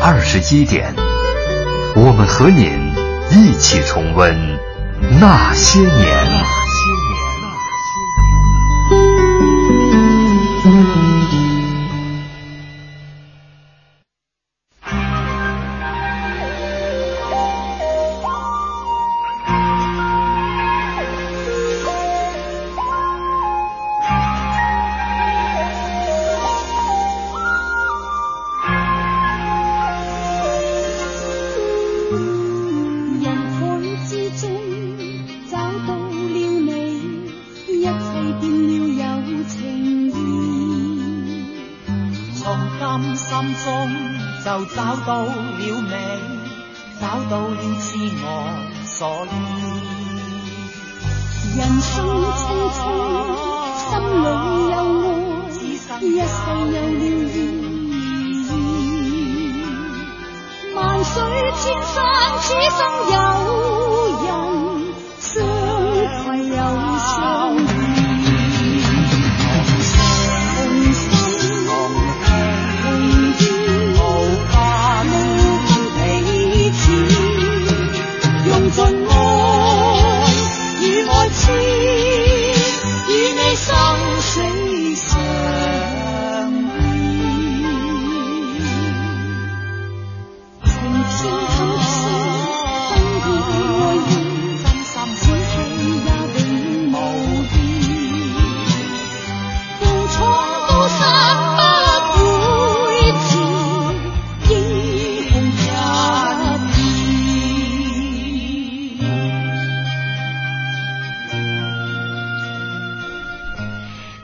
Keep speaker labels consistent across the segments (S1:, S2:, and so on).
S1: 二十一点，我们和您一起重温那些年。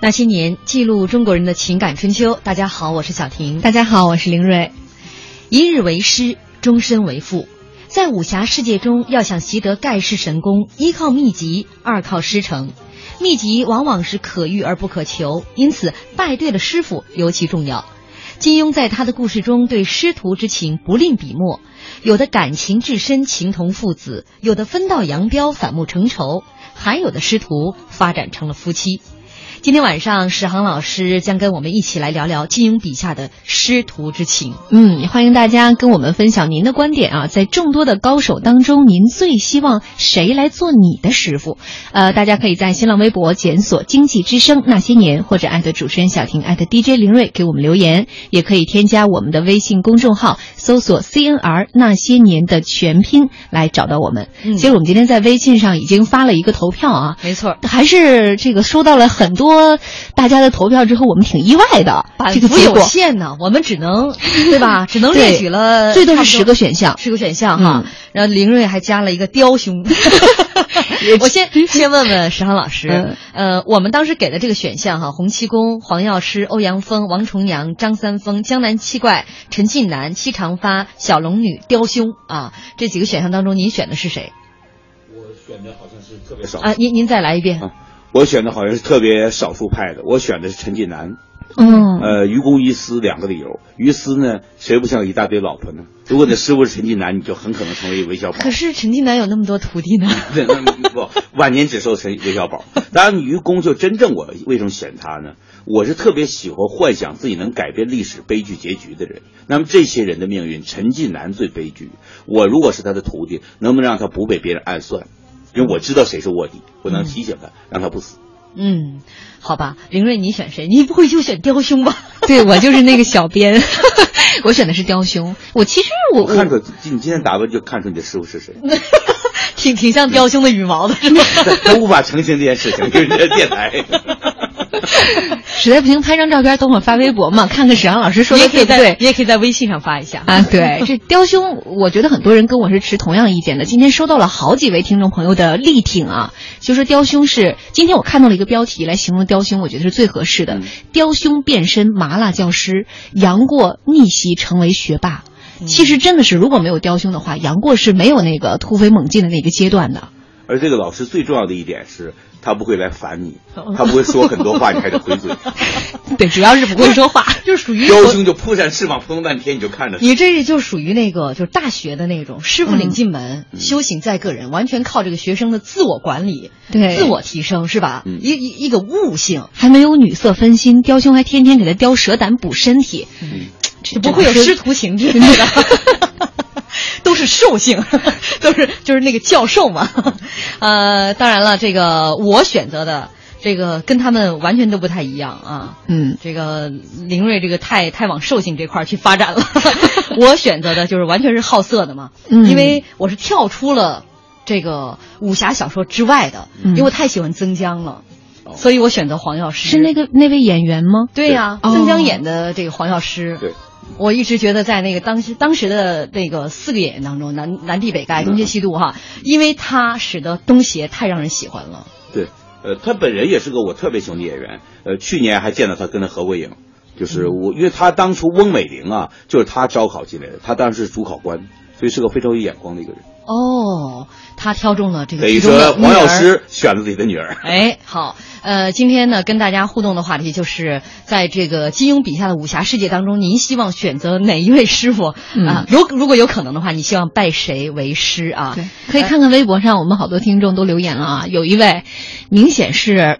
S2: 那些年，记录中国人的情感春秋。大家好，我是小婷。
S3: 大家好，我是林瑞。
S2: 一日为师，终身为父。在武侠世界中，要想习得盖世神功，一靠秘籍，二靠师承。秘籍往往是可遇而不可求，因此拜对了师傅尤其重要。金庸在他的故事中对师徒之情不吝笔墨，有的感情至深，情同父子；有的分道扬镳，反目成仇；还有的师徒发展成了夫妻。今天晚上，史航老师将跟我们一起来聊聊金庸笔下的师徒之情。
S3: 嗯，欢迎大家跟我们分享您的观点啊！在众多的高手当中，您最希望谁来做你的师傅？呃，大家可以在新浪微博检索“经济之声那些年”或者艾特主持人小婷艾特 DJ 林睿给我们留言，也可以添加我们的微信公众号，搜索 “CNR 那些年”的全拼来找到我们。
S2: 嗯
S3: 其实我们今天在微信上已经发了一个投票啊，
S2: 没错，
S3: 还是这个收到了很多大家的投票之后，我们挺意外的。这个结果
S2: 限呢，我们只能对吧？只能列举了
S3: 最多是十个选项。
S2: 十个选项哈。
S3: 嗯
S2: 然后林睿还加了一个雕兄。我先 先问问石航老师，
S3: 嗯
S2: 呃，我们当时给的这个选项哈，洪七公、黄药师、欧阳锋、王重阳、张三丰、江南七怪、陈近南、戚长发、小龙女、雕兄啊，这几个选项当中，您选的是谁
S4: 我选的好像是特别少
S2: 啊？您您再来一遍。
S4: 啊我选的好像是特别少数派的，我选的是陈近南。
S3: 嗯，
S4: 呃，愚公移私两个理由。于私呢，谁不想有一大堆老婆呢？如果你的师傅是陈近南，你就很可能成为韦小宝。
S2: 可是陈近南有那么多徒弟呢。
S4: 对那不，晚年只收陈韦小宝。当然，愚公就真正我为什么选他呢？我是特别喜欢幻想自己能改变历史悲剧结局的人。那么这些人的命运，陈近南最悲剧。我如果是他的徒弟，能不能让他不被别人暗算？因为我知道谁是卧底，我能提醒他，让他不死。
S2: 嗯，好吧，林睿，你选谁？你不会就选雕兄吧？
S3: 对我就是那个小编，我选的是雕兄。我其实我
S4: 我看出你今天打扮就看出你的师傅是谁，
S2: 挺挺像雕兄的羽毛的，是吗？
S4: 他无法澄清这件事情，就是你的电台。
S3: 实在不行拍张照片，等会儿发微博嘛，看看史阳老师说
S2: 你也可以在
S3: 的对不对。
S2: 你也可以在微信上发一下。
S3: 啊，对，这雕兄，我觉得很多人跟我是持同样意见的。今天收到了好几位听众朋友的力挺啊，就说雕兄是今天我看到了一个标题来形容雕兄，我觉得是最合适的。
S4: 嗯
S3: 雕兄变身麻辣教师，杨过逆袭成为学霸。其实真的是，如果没有雕兄的话，杨过是没有那个突飞猛进的那个阶段的。
S4: 而这个老师最重要的一点是，他不会来烦你，他不会说很多话，你还得回嘴。
S3: 对，主要是不会说话，
S2: 就是属于
S4: 雕兄就扑扇翅膀扑腾半天，你就看着。
S2: 你这就属于那个就是大学的那种师傅领进门，
S4: 嗯
S2: 修行在个人，完全靠这个学生的自我管理、
S3: 对
S2: 自我提升，是吧？
S4: 嗯
S2: 一一一个悟性，
S3: 还没有女色分心，雕兄还天天给他雕蛇胆补身体，
S4: 嗯
S3: 这
S2: 不会有师徒情之类的。都是兽性，都是就是那个教授嘛，呃，当然了，这个我选择的这个跟他们完全都不太一样啊，
S3: 嗯，
S2: 这个林睿这个太太往兽性这块儿去发展了，我选择的就是完全是好色的嘛，
S3: 嗯
S2: 因为我是跳出了这个武侠小说之外的，
S3: 嗯
S2: 因为我太喜欢曾江了，
S4: 哦
S2: 所以我选择黄药师。
S3: 是那个那位演员吗？
S2: 对呀、
S3: 对。
S2: 曾江
S3: 哦。
S2: 演的这个黄药师，
S4: 对，
S2: 我一直觉得在那个当时当时的那个四个演员当中，南南帝北丐、东邪西毒哈，因为他使得东邪太让人喜欢了。
S4: 对，呃，他本人也是个我特别喜欢的演员。呃，去年还见到他跟他合过影，就是我，因为他当初翁美玲啊，就是他招考进来的，他当时是主考官，所以是个非常有眼光的一个人。
S2: 哦，他挑中了这个
S4: 等于说黄药师选了自己的女儿。
S2: 哎，好，呃，今天呢跟大家互动的话题就是在这个金庸笔下的武侠世界当中，您希望选择哪一位师傅
S3: 嗯
S2: 啊？如如果有可能的话，你希望拜谁为师啊？
S3: 对，可以看看微博上，我们好多听众都留言了啊。有一位明显是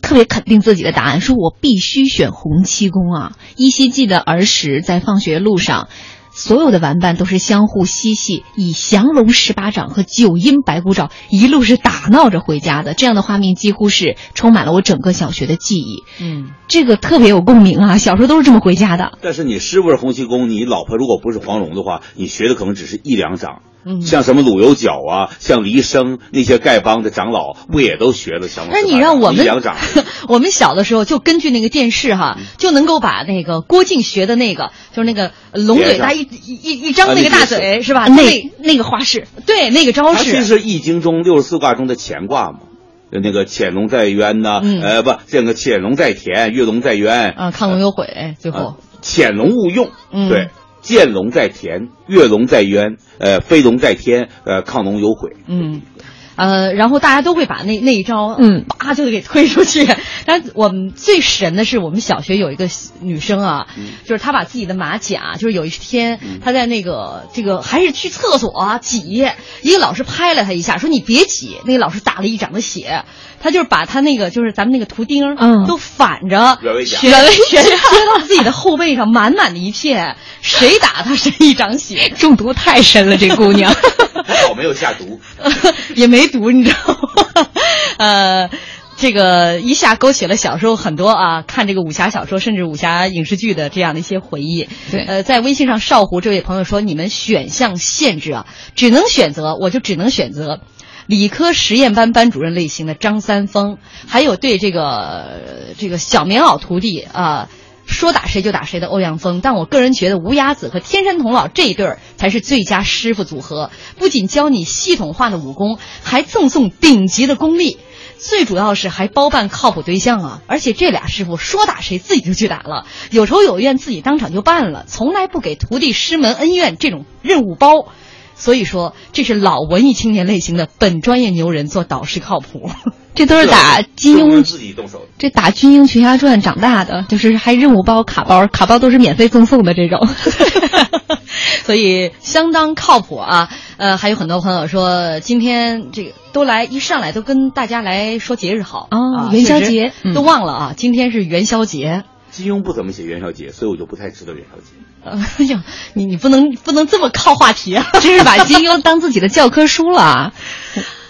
S3: 特别肯定自己的答案，说我必须选洪七公啊！依稀记得儿时在放学路上。所有的玩伴都是相互嬉戏，以降龙十八掌和九阴白骨爪一路是打闹着回家的。这样的画面几乎是充满了我整个小学的记忆，
S2: 嗯，
S3: 这个特别有共鸣啊！小时候都是这么回家的。
S4: 但是你师傅是洪七公，你老婆如果不是黄蓉的话，你学的可能只是一两掌。
S2: 嗯。
S4: 像什么鲁有角啊，像黎生那些丐帮的长老，不也都学了降龙十八掌？
S2: 那你让我们 我们小的时候就根据那个电视哈，就能够把那个郭靖学的那个，就是那个龙嘴大一一一一张那个大嘴是吧？
S3: 那那个花式，
S2: 对那个招
S4: 它其实
S2: 式，
S4: 是易经中六十四卦中的乾卦嘛。那个潜龙在渊呐、
S2: 嗯。
S4: 呃不，这个潜龙在田，跃龙在渊。
S2: 啊，亢龙有悔，最后。
S4: 呃潜龙勿用，
S2: 嗯。
S4: 对，见龙在田，跃龙在渊，呃，飞龙在天，呃，亢龙有悔。
S2: 嗯。呃，然后大家都会把那那一招，
S3: 嗯，
S2: 叭就给推出去。但我们最神的是，我们小学有一个女生啊，就是她把自己的马甲，就是有一天她在那个这个还是去厕所啊挤，一个老师拍了她一下，说你别挤，那个老师打了一掌的血。她就是把她那个就是咱们那个图钉，
S3: 嗯
S2: 都反着
S4: 原位甲
S2: 全全贴到自己的后背上，满满的一片，谁打她谁一掌血。
S3: 中毒太深了，这姑娘。
S4: 还好没有下毒。
S2: 也没读，你知道吗？呃，这个一下勾起了小时候很多啊，看这个武侠小说，甚至武侠影视剧的这样的一些回忆。
S3: 对
S2: 呃，在微信上少湖这位朋友说，你们选项限制啊，只能选择，我就只能选择。理科实验班班主任类型的张三丰，还有对这个呃这个小棉袄徒弟啊、说打谁就打谁的欧阳锋，但我个人觉得吴崖子和天山童姥这一对儿才是最佳师傅组合，不仅教你系统化的武功，还赠送顶级的功力。最主要是还包办靠谱对象啊！而且这俩师傅说打谁自己就去打了，有仇有怨自己当场就办了，从来不给徒弟师门恩怨这种任务包。所以说，这是老文艺青年类型的本专业牛人做导师靠谱。
S3: 这都是打金庸，
S4: 自己动手。
S3: 这打《金庸群侠传》长大的，就是还任务包、卡包，卡包都是免费赠送的这种。
S2: 所以相当靠谱啊。呃，还有很多朋友说，今天这个都来一上来都跟大家来说节日好
S3: 哦
S2: 啊
S3: 元宵节嗯
S2: 都忘了啊，今天是元宵节。
S4: 金庸不怎么写元宵节，所以我就不太知道元宵节。
S2: 哎呀，你你不能不能这么靠话题啊！
S3: 真是把金庸当自己的教科书了啊。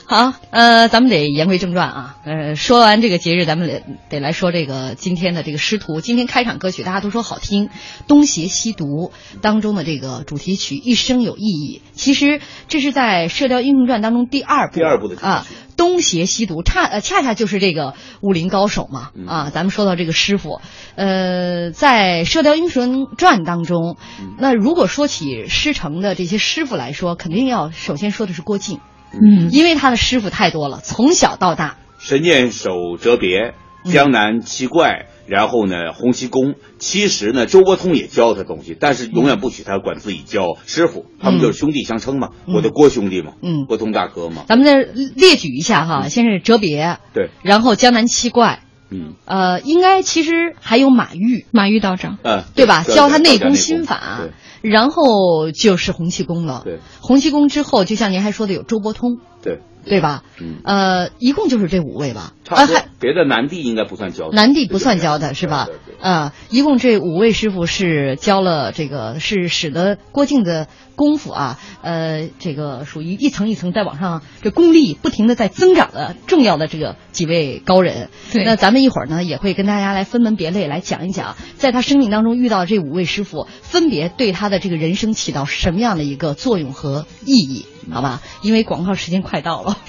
S2: 好，呃，咱们得言归正传啊。呃，说完这个节日，咱们得得来说这个今天的这个师徒。今天开场歌曲大家都说好听，《东邪西毒》当中的这个主题曲《一生有意义》，其实这是在《射雕英雄传》当中第二部
S4: 第二部的
S2: 啊。东邪西毒，恰呃恰恰就是这个武林高手嘛
S4: 嗯
S2: 啊！咱们说到这个师傅，呃，在《射雕英雄传》当中，
S4: 嗯
S2: 那如果说起师承的这些师傅来说，肯定要首先说的是郭靖。
S3: 嗯，
S2: 因为他的师傅太多了，从小到大，
S4: 神剑手折别，江南七怪，然后呢，洪七公，其实呢，周伯通也教他东西，但是永远不许他管自己叫师傅，他们就是兄弟相称嘛，
S2: 嗯。
S4: 我的郭兄弟嘛，
S2: 嗯。
S4: 伯通大哥嘛，
S2: 咱们再列举一下哈，先是哲别，
S4: 对，
S2: 然后江南七怪，
S4: 嗯，
S2: 呃，应该其实还有马玉，
S3: 马玉道长，
S4: 嗯，
S2: 对吧？教他内
S4: 功
S2: 功心法。
S4: 对，
S2: 然后就是洪七公了。
S4: 对。
S2: 洪七公之后，就像您还说的有周伯通，
S4: 对，
S2: 对吧？
S4: 嗯，
S2: 呃，一共就是这五位吧？
S4: 差不多
S2: 还，
S4: 别的南帝应该不算教的，
S2: 南帝不算教的是吧
S4: 对对？对
S2: 啊，一共这五位师傅是教了这个，是使得郭靖的功夫啊，呃，这个属于一层一层在往上，这功力不停的在增长的重要的这个几位高人。
S3: 对
S2: 那咱们一会儿呢也会跟大家来分门别类来讲一讲，在他生命当中遇到这五位师傅，分别对他的这个人生起到什么样的一个作用和意义，好吧？因为广告时间快到了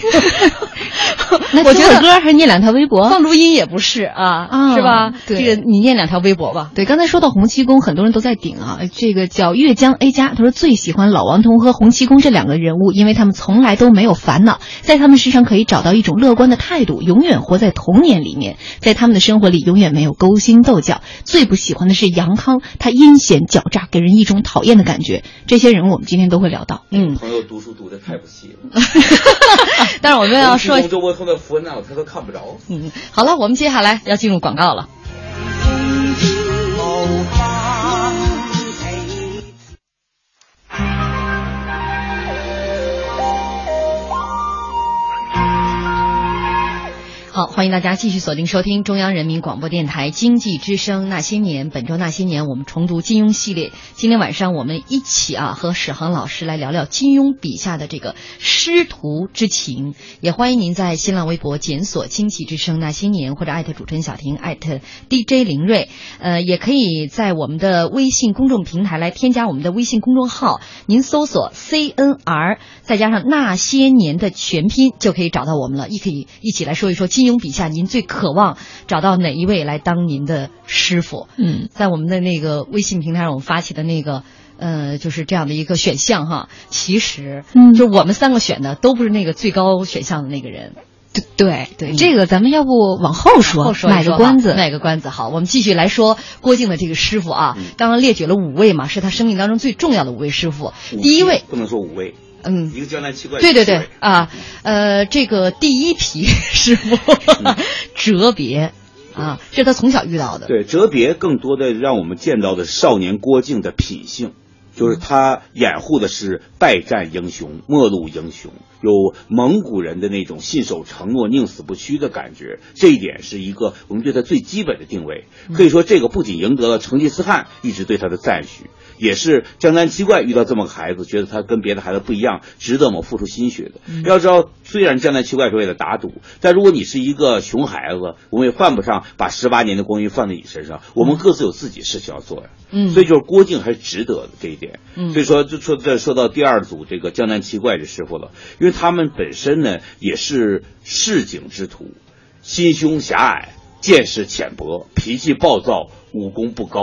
S3: 那
S2: 我觉得
S3: 听会歌还是念两条微博？
S2: 放录音也不是啊，
S3: 啊
S2: 是吧？
S3: 对
S2: 这个你念两条微博吧。
S3: 对，刚才说到洪七公，很多人都在顶啊。这个叫岳江 A 加，他说最喜欢老王童和洪七公这两个人物，因为他们从来都没有烦恼，在他们身上可以找到一种乐观的态度，永远活在童年里面，在他们的生活里永远没有勾心斗角。最不喜欢的是杨康，他阴险狡诈，给人一种讨厌的感觉。这些人我们今天都会聊到。
S2: 嗯，
S4: 朋友读书读的太不细了，
S2: 但是我们要说
S4: 周伯通的符文那他都看不着。
S2: 嗯，好了，我们接下来要进入广告了。好，欢迎大家继续锁定收听中央人民广播电台经济之声《那些年》。本周《那些年》，我们重读金庸系列。今天晚上我们一起啊，和史航老师来聊聊金庸笔下的这个师徒之情。也欢迎您在新浪微博检索“经济之声那些年”或者艾特主持人小婷艾特 DJ 林睿。呃，也可以在我们的微信公众平台来添加我们的微信公众号，您搜索 CNR 再加上那些年的全拼，就可以找到我们了。一可以一起来说一说金庸笔下您最渴望找到哪一位来当您的师傅？
S3: 嗯，
S2: 在我们的那个微信平台上，我们发起的那个。呃，就是这样的一个选项哈，其实，
S3: 嗯
S2: 就我们三个选的都不是那个最高选项的那个人，
S3: 对对对，
S2: 嗯
S3: 这个咱们要不往后说，
S2: 后说一
S3: 卖个关子。
S2: 卖个关子。好，我们继续来说郭靖的这个师傅啊，刚刚列举了五位嘛，是他生命当中最重要的五位师傅。第一位，
S4: 不能说五位，
S2: 嗯，
S4: 一个江南七怪，
S2: 对对对啊，呃，这个第一批师傅 哲别啊，这是他从小遇到的。
S4: 对，哲别更多的让我们见到的是少年郭靖的品性，就是他掩护的是败战英雄、末路英雄，有蒙古人的那种信守承诺、宁死不屈的感觉。这一点是一个我们对他最基本的定位。可以说，这个不仅赢得了成吉思汗一直对他的赞许，也是江南七怪遇到这么个孩子，觉得他跟别的孩子不一样，值得我们付出心血的。要知道，虽然江南七怪是为了打赌，但如果你是一个熊孩子，我们也犯不上把十八年的光阴放在你身上。我们各自有自己事情要做呀。
S2: 嗯
S4: 所以就是郭靖还是值得的这一点。
S2: 嗯
S4: 所以说就说这说到第二组这个江南七怪这师傅了，因为他们本身呢也是市井之徒，心胸狭隘，见识浅薄，脾气暴躁，武功不高，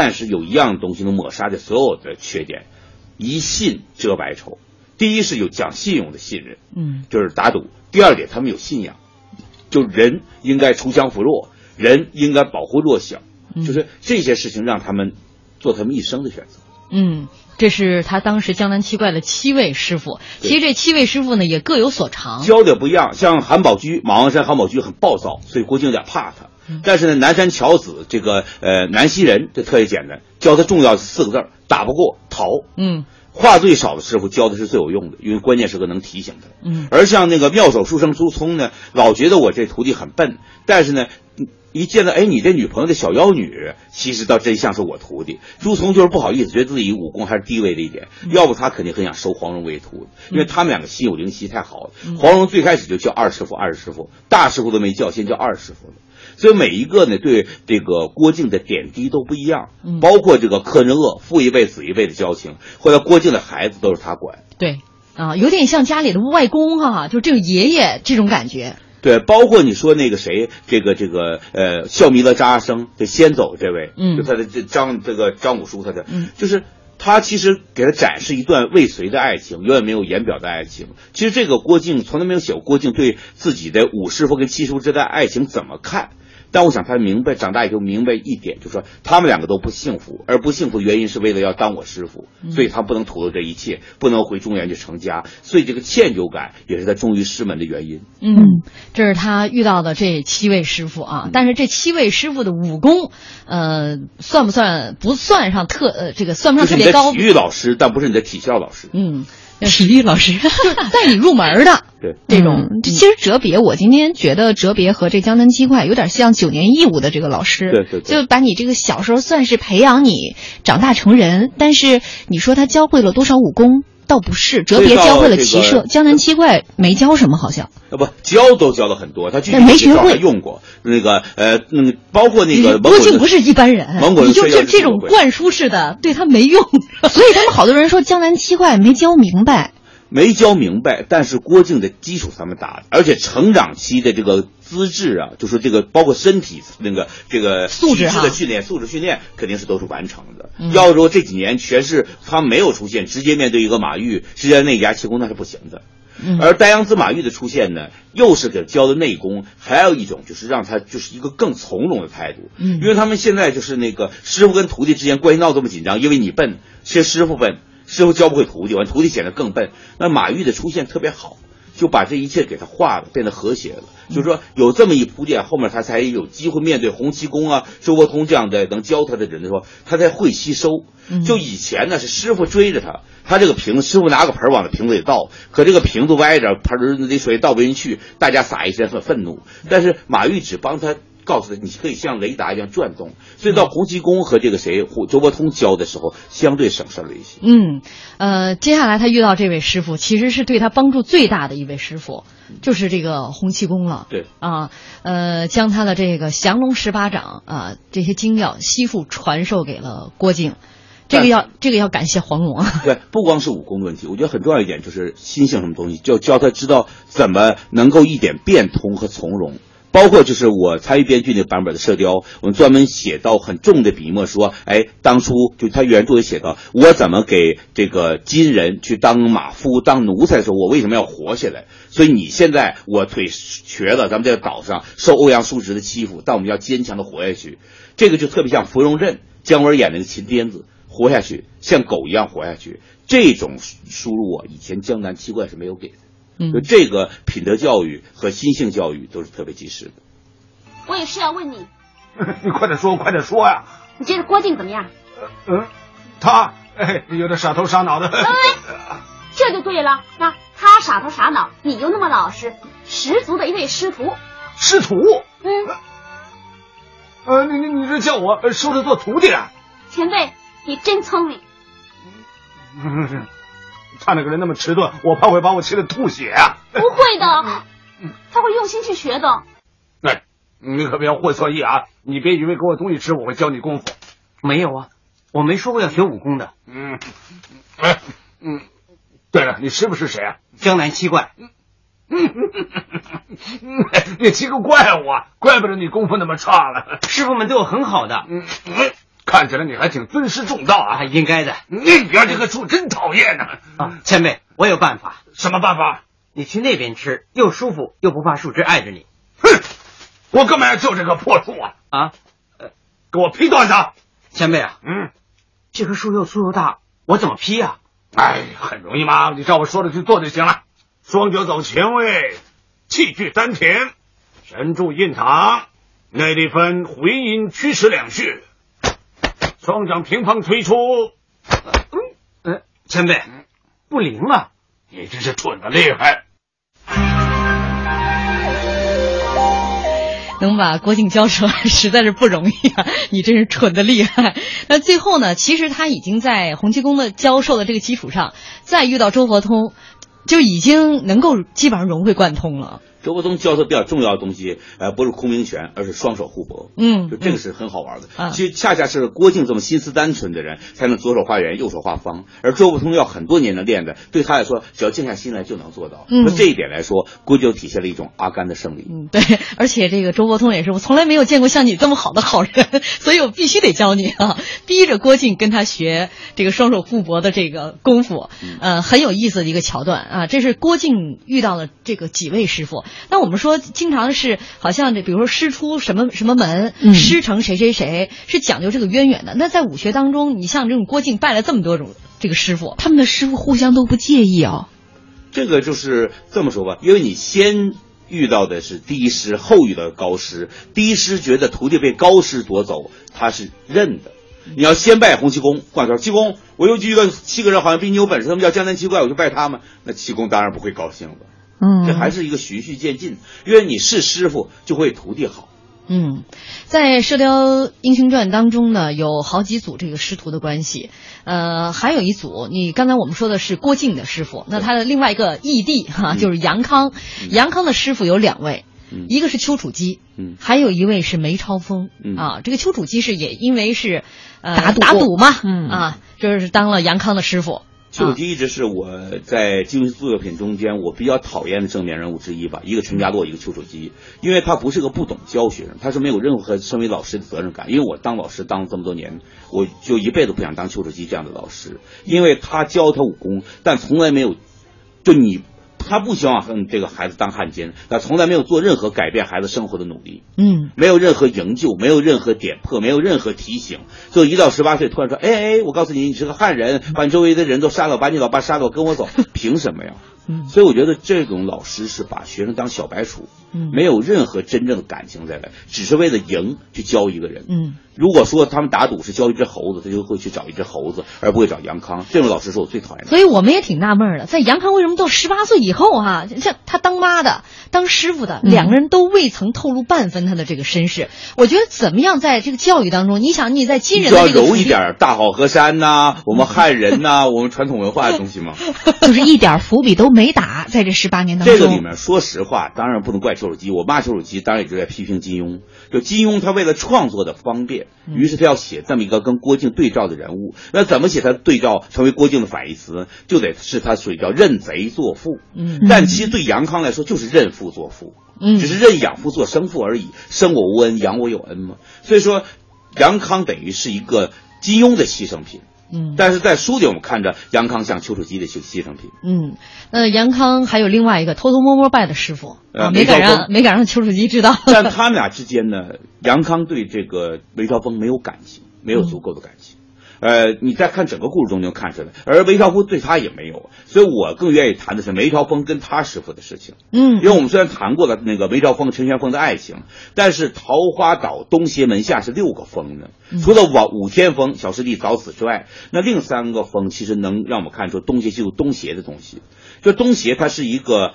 S4: 但是有一样东西能抹杀掉所有的缺点，一信遮百丑。第一是有讲信用的信任，
S2: 嗯
S4: 就是打赌；第二点，他们有信仰，就人应该锄强扶弱，人应该保护弱小，
S2: 嗯
S4: 就是这些事情让他们做他们一生的选择。
S2: 嗯，这是他当时江南七怪的七位师傅。其实这七位师傅呢也各有所长。
S4: 教的不一样，像韩宝驹、马王山韩宝驹很暴躁，所以郭靖有点怕他。
S2: 嗯
S4: 但是呢，南山乔子这个呃南溪人这特别简单，教他重要四个字儿：打不过逃。
S2: 嗯
S4: 话最少的师傅教的是最有用的，因为关键时刻能提醒他。
S2: 嗯
S4: 而像那个妙手书生朱聪呢，老觉得我这徒弟很笨，但是呢，一见到哎你这女朋友的小妖女，其实倒真像是我徒弟。朱聪就是不好意思，觉得自己武功还是低微了一点，要不他肯定很想收黄蓉为徒，因为他们两个心有灵犀太好了。黄蓉最开始就叫二师傅，二师傅，大师傅都没叫，先叫二师傅了。所以每一个呢，对这个郭靖的点滴都不一样，
S2: 嗯
S4: 包括这个柯镇恶父一辈子一辈的交情，后来郭靖的孩子都是他管。
S2: 对啊，有点像家里的外公哈、就这个爷爷这种感觉。
S4: 对，包括你说那个谁，这个这个呃，笑弥勒张阿生，这先走这位，
S2: 嗯
S4: 就他的这张这个张五叔，他的，
S2: 嗯
S4: 就是他其实给他展示一段未遂的爱情，永远没有言表的爱情。其实这个郭靖从来没有写过郭靖对自己的五师傅跟七叔之间的爱情怎么看，但我想他明白，长大以后明白一点，就是说他们两个都不幸福，而不幸福的原因是为了要当我师傅，所以他不能吐露这一切，不能回中原去成家，所以这个歉疚感也是他忠于师门的原因。
S2: 嗯，这是他遇到的这七位师傅啊，但是这七位师傅的武功，呃，算不算不算上特呃这个算不
S4: 就是你的
S2: 上特别高
S4: 体？育老师，但不是你的体校老师。
S2: 嗯，
S3: 体育老师。
S2: 就是带你入门的
S4: 对，
S2: 这种
S3: 嗯，其实哲别，我今天觉得哲别和这江南七怪有点像九年义务的这个老师，
S4: 对对对
S3: 就把你这个小时候算是培养你长大成人，但是你说他教会了多少武功？倒不是，哲别教会了骑射，
S4: 个
S3: 江南七怪没教什么，好像。
S4: 呃不，教都教了很多，他具体
S3: 但没学会
S4: 介绍还用过那个呃，那个包括那个
S2: 郭靖不是一般人，
S4: 蒙古人
S2: 你就这这种灌输式的，对他没用。
S3: 所以他们好多人说江南七怪没教明白，
S4: 没教明白，但是郭靖的基础他们打的，而且成长期的这个资质啊，就是这个包括身体那个这个
S2: 素质
S4: 的训练、素质训练肯定是都是完成的。
S2: 嗯
S4: 要说这几年全是他没有出现，直接面对一个马玉，直接内家气功那是不行的。
S2: 嗯
S4: 而丹阳子马玉的出现呢，又是给教的内功，还有一种就是让他就是一个更从容的态度。
S2: 嗯
S4: 因为他们现在就是那个师傅跟徒弟之间关系闹这么紧张，因为你笨，是师傅笨，师傅教不会徒弟，完徒弟显得更笨。那马玉的出现特别好，就把这一切给他化了，变得和谐了。就是说有这么一铺垫，后面他才有机会面对洪七公啊、周伯通这样的能教他的人的时候，他才会吸收。就以前呢是师傅追着他，他这个瓶子师傅拿个盆儿往这瓶子里倒，可这个瓶子歪着，盆儿里水倒不进去，大家撒一身很愤怒。但是马玉只帮他。告诉他，你可以像雷达一样转动，所以到洪七公和这个谁胡周伯通教的时候，相对省事儿了一些。
S2: 嗯，呃，接下来他遇到这位师傅，其实是对他帮助最大的一位师傅，就是这个洪七公了。
S4: 对
S2: 啊，呃，将他的这个降龙十八掌啊这些精要悉数传授给了郭靖，这个要这个要感谢黄蓉啊。
S4: 对，不光是武功的问题，我觉得很重要一点就是心性什么东西，就教他知道怎么能够一点变通和从容。包括就是我参与编剧那个版本的《射雕》，我们专门写到很重的笔墨，说，哎，当初就他原著里写到，我怎么给这个金人去当马夫、当奴才的时候，我为什么要活下来？所以你现在我腿瘸了，咱们在岛上受欧阳叔侄的欺负，但我们要坚强的活下去。这个就特别像芙蓉镇姜文演那个秦癫子，活下去，像狗一样活下去。这种输入啊，以前江南七怪是没有给的。
S2: 嗯
S4: 就这个品德教育和心性教育都是特别及时的。
S5: 我有事要问你，
S6: 你快点说，快点说呀！
S5: 你觉得郭靖怎么样？
S6: 嗯，他哎有点傻头傻脑的。
S5: 哎，这就对了。那他傻头傻脑，你又那么老实，十足的一位师徒。
S6: 师徒？
S5: 嗯，
S6: 呃，你你你这叫我呃收他做徒弟啊？
S5: 前辈，你真聪明。
S6: 嗯，他那个人那么迟钝，我怕会把我气得吐血啊！
S5: 不会的，他会用心去学的。
S6: 哎，你可不要会错意啊！你别以为给我东西吃，我会教你功夫。
S7: 没有啊，我没说过要学武功的。
S6: 嗯，哎，嗯，对了，你师傅是谁啊？
S7: 江南七怪，
S6: 你七个怪物啊！怪不得你功夫那么差了。
S7: 师傅们对我很好的，
S6: 嗯，嗯看起来你还挺尊师重道啊！
S7: 啊，应该的
S6: 那边这个树真讨厌呢！
S7: 啊。前辈，我有办法，
S6: 什么办法？
S7: 你去那边吃，又舒服又不怕树枝碍着你
S6: 哼，我干嘛要救这棵破树啊？
S7: 啊。
S6: 呃给我劈断它！
S7: 前辈啊，
S6: 嗯，
S7: 这棵树又粗又大，我怎么劈呀、
S6: 哎，很容易嘛，你照我说的去做就行了。双脚走前位，气聚丹田，神助印堂，内力分回阴曲池两穴，双掌平放推出。
S7: 嗯，前辈，不灵了！
S6: 你真是蠢的厉害！
S2: 能把郭靖教出来 实在是不容易啊！你真是蠢的厉害。那最后呢，其实他已经在洪七公的教授的这个基础上，再遇到周伯通，就已经能够基本上融会贯通了。
S4: 周伯通教他比较重要的东西，呃，不是空明拳，而是双手互搏。
S2: 嗯
S4: 就这个是很好玩的。
S2: 啊
S4: 其实恰恰是郭靖这么心思单纯的人，才能左手画圆，右手画方。而周伯通要很多年的练的，对他来说，只要静下心来就能做到。
S2: 嗯
S4: 那这一点来说，估计就体现了一种阿甘的胜利。
S2: 嗯，对，而且这个周伯通也是，我从来没有见过像你这么好的好人，所以我必须得教你啊！逼着郭靖跟他学这个双手互搏的这个功夫，呃，很有意思的一个桥段啊。这是郭靖遇到了这个几位师傅，那我们说，经常是好像这，比如说师出什么什么门，
S3: 嗯
S2: 师承谁谁谁，是讲究这个渊源的。那在武学当中，你像这种郭靖拜了这么多种这个师傅，
S3: 他们的师傅互相都不介意哦。
S4: 这个就是这么说吧，因为你先遇到的是低师，后遇到高师，低师觉得徒弟被高师夺走，他是认的。你要先拜洪七公，挂头七公，我又遇到七个人，好像比你有本事，他们叫江南七怪，我就拜他们。那七公当然不会高兴了，
S3: 嗯，
S4: 这还是一个循序渐进，因为你是师傅就会徒弟好。
S2: 嗯，在《射雕英雄传》当中呢，有好几组这个师徒的关系，呃，还有一组，你刚才我们说的是郭靖的师傅，那他的另外一个义弟哈、
S4: 嗯。
S2: 就是杨康，杨康的师傅有两位，
S4: 嗯。
S2: 一个是丘处机，
S4: 嗯。
S2: 还有一位是梅超风，
S4: 嗯。
S2: 啊，这个丘处机是也因为是呃
S3: 打赌
S2: 打赌嘛，
S3: 嗯。
S2: 啊，就是当了杨康的师傅，
S4: 丘处机一直是我在金庸作品中间我比较讨厌的正面人物之一吧，一个陈家洛，一个丘处机，因为他不是个不懂教学生，他是没有任何身为老师的责任感。因为我当老师当了这么多年，我就一辈子不想当丘处机这样的老师，因为他教他武功，但从来没有，就你。他不希望嗯这个孩子当汉奸，他从来没有做任何改变孩子生活的努力。
S2: 嗯。
S4: 没有任何营救，没有任何点破，没有任何提醒，就一到十八岁突然说，哎哎，我告诉你，你是个汉人，把你周围的人都杀了，把你老爸杀了，跟我走，凭什么呀？
S2: 嗯。
S4: 所以我觉得这种老师是把学生当小白鼠，
S2: 嗯。
S4: 没有任何真正的感情在来，只是为了赢去教一个人。
S2: 嗯
S4: 如果说他们打赌是教一只猴子，他就会去找一只猴子，而不会找杨康。这种老师是我最讨厌的。
S2: 所以我们也挺纳闷的，在杨康为什么到十八岁以后哈、像他当妈的、当师傅的，
S3: 嗯
S2: 两个人都未曾透露半分他的这个身世。我觉得怎么样在这个教育当中，你想你在今人
S4: 就要
S2: 的这个处境
S4: 揉一点大好河山呐、我们汉人呐、我们传统文化的东西嘛。
S3: 就是一点伏笔都没打，在这十八年当中。
S4: 这个里面，说实话，当然不能怪丘处机。我骂丘处机，当然也就在批评金庸。就金庸他为了创作的方便，
S2: 嗯
S4: 于是他要写这么一个跟郭靖对照的人物。那怎么写他对照成为郭靖的反义词？就得是他属于叫认贼作父。
S2: 嗯
S4: 但其实对杨康来说，就是认父作父，
S2: 嗯
S4: 只是认养父做生父而已。生我无恩，养我有恩嘛。所以说，杨康等于是一个金庸的牺牲品。
S2: 嗯
S4: 但是在书里我们看着杨康像丘处机的牺牺牲品。
S2: 嗯，呃，杨康还有另外一个偷偷摸摸拜的师傅啊，
S4: 呃
S2: 没敢让没敢让丘处机知道。
S4: 但他们俩之间呢，杨康对这个韦超风没有感情，没有足够的感情。呃，你再看整个故事中就能看出来，而韦超风对他也没有，所以我更愿意谈的是梅超风跟他师傅的事情。
S2: 嗯
S4: 因为我们虽然谈过了那个梅超风、陈玄风的爱情，但是桃花岛东邪门下是六个风呢，除了武武天风、小师弟早死之外，那另三个风其实能让我们看出东邪西毒东邪的东西。就东邪他是一个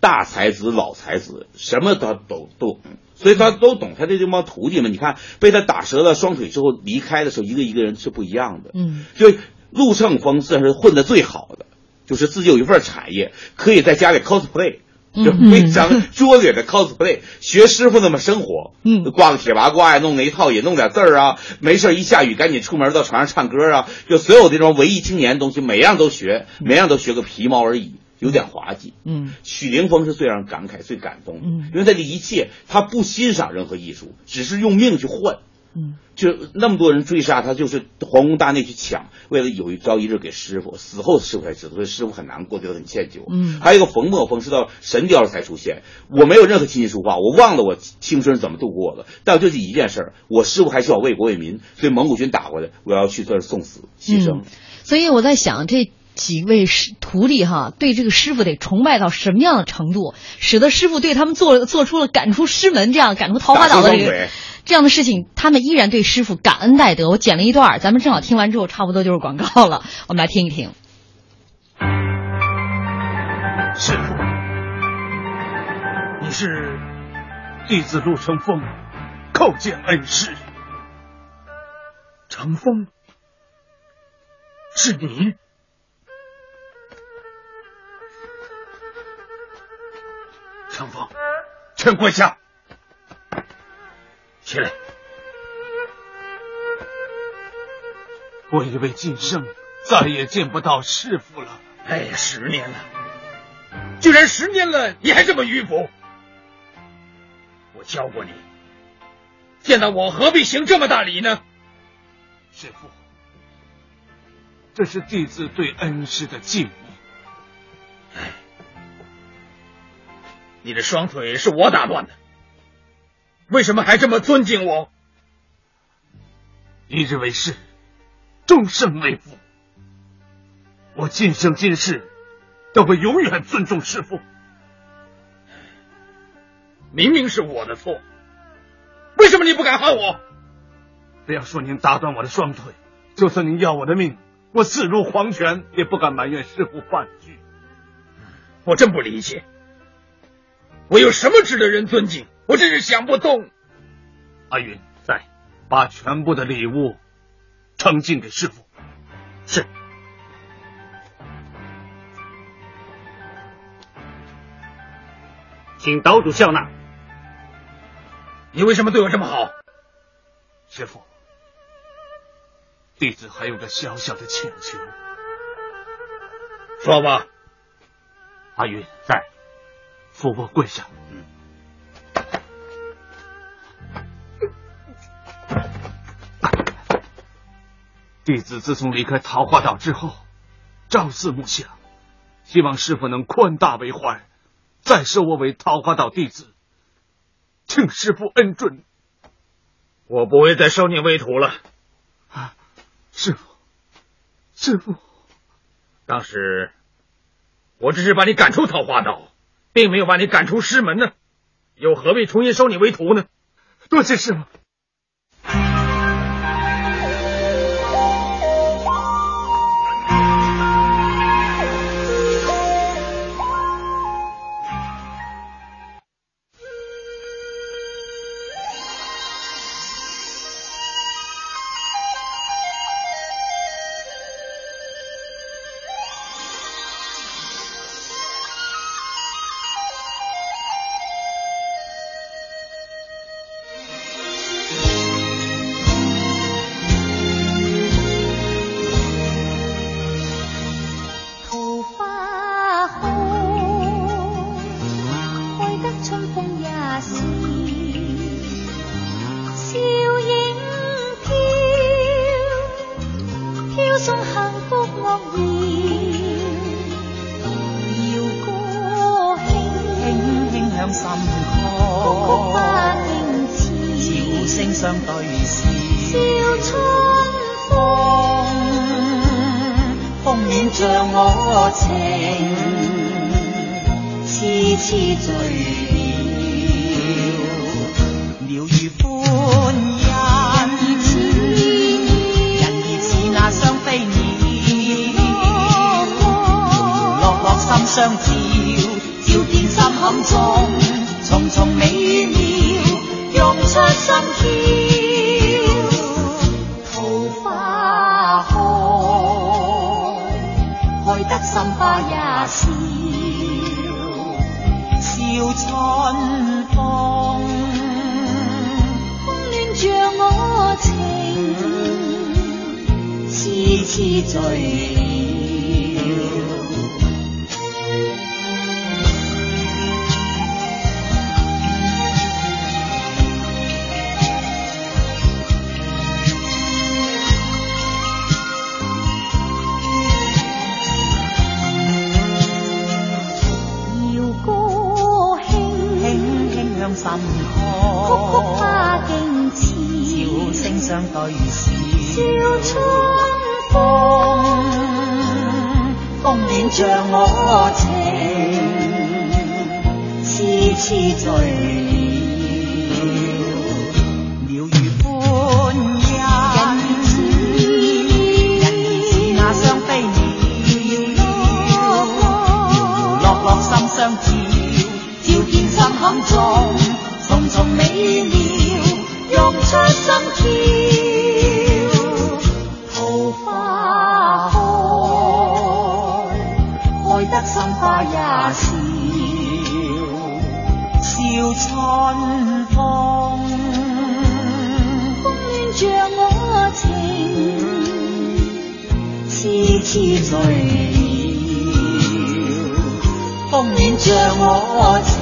S4: 大才子、老才子，什么他都都懂，所以他都懂。他的这帮徒弟们，你看被他打折了双腿之后离开的时候，一个一个人是不一样的。
S2: 嗯
S4: 就陆乘风算是混得最好的，就是自己有一份产业，可以在家里 cosplay，就
S2: 嗯
S4: 非常拙劣的 cosplay，学师傅那么生活。
S2: 嗯
S4: 挂个铁八卦呀，弄那一套也弄点字儿啊，没事儿一下雨赶紧出门到船上唱歌啊，就所有这种文艺青年的东西，每样都学，每样都学个皮毛而已，有点滑稽。
S2: 嗯
S4: 许凌峰是最让人感慨、最感动的，
S2: 嗯
S4: 因为他的一切他不欣赏任何艺术，只是用命去换。
S2: 嗯
S4: 就那么多人追杀他，就是皇宫大内去抢，为了有一朝一日给师傅，死后师傅才知道，所以师傅很难过，觉得很歉疚。
S2: 嗯
S4: 还有一个冯墨风是到神雕才出现，我没有任何琴棋书画，我忘了我青春怎么度过的，但就这一件事儿，我师傅还需要为国为民，所以蒙古军打过来，我要去这儿送死牺牲。
S2: 嗯所以我在想这。几位师徒弟哈，对这个师傅得崇拜到什么样的程度，使得师傅对他们做做出了赶出师门这样赶出桃花岛的这个这样的事情，他们依然对师傅感恩戴德。我剪了一段，咱们正好听完之后，差不多就是广告了，我们来听一听。
S8: 师傅，你是弟子陆乘风，叩见恩师。乘风，是你？乘风，全跪下，起来。我以为今生再也见不到师傅了。
S6: 哎，十年了，居然十年了，你还这么迂腐！我教过你，见到我何必行这么大礼呢？
S8: 师傅，这是弟子对恩师的敬
S6: 你的双腿是我打断的，为什么还这么尊敬我？
S8: 一日为师，终身为父。我今生今世都会永远尊重师傅。
S6: 明明是我的错，为什么你不敢恨我？
S8: 不要说您打断我的双腿，就算您要我的命，我死如黄泉也不敢埋怨师傅半句。
S6: 我真不理解，我有什么值得人尊敬？我真是想不通。
S8: 阿云在，把全部的礼物呈进给师傅。
S6: 是。
S8: 请岛主笑纳。
S6: 你为什么对我这么好？
S8: 师傅，弟子还有个小小的请求。
S6: 说吧。
S8: 阿云在，扶我跪下。
S6: 嗯。
S8: 弟子自从离开桃花岛之后，朝思暮想，希望师傅能宽大为怀，再收我为桃花岛弟子。请师傅恩准。
S6: 我不会再收你为徒了。
S8: 啊，师傅，师傅，
S6: 当时。我只是把你赶出桃花岛，并没有把你赶出师门呢，又何必重新收你为徒呢？
S8: 多谢师傅。笑春风，风恋着我情，痴痴醉了，
S2: 欢
S8: 欣。似那双飞鸟，落落心相照，见心坎中，重重美妙，用出。也笑，笑春风，
S1: 风暖着我情，痴痴醉
S8: 了，风暖着我情。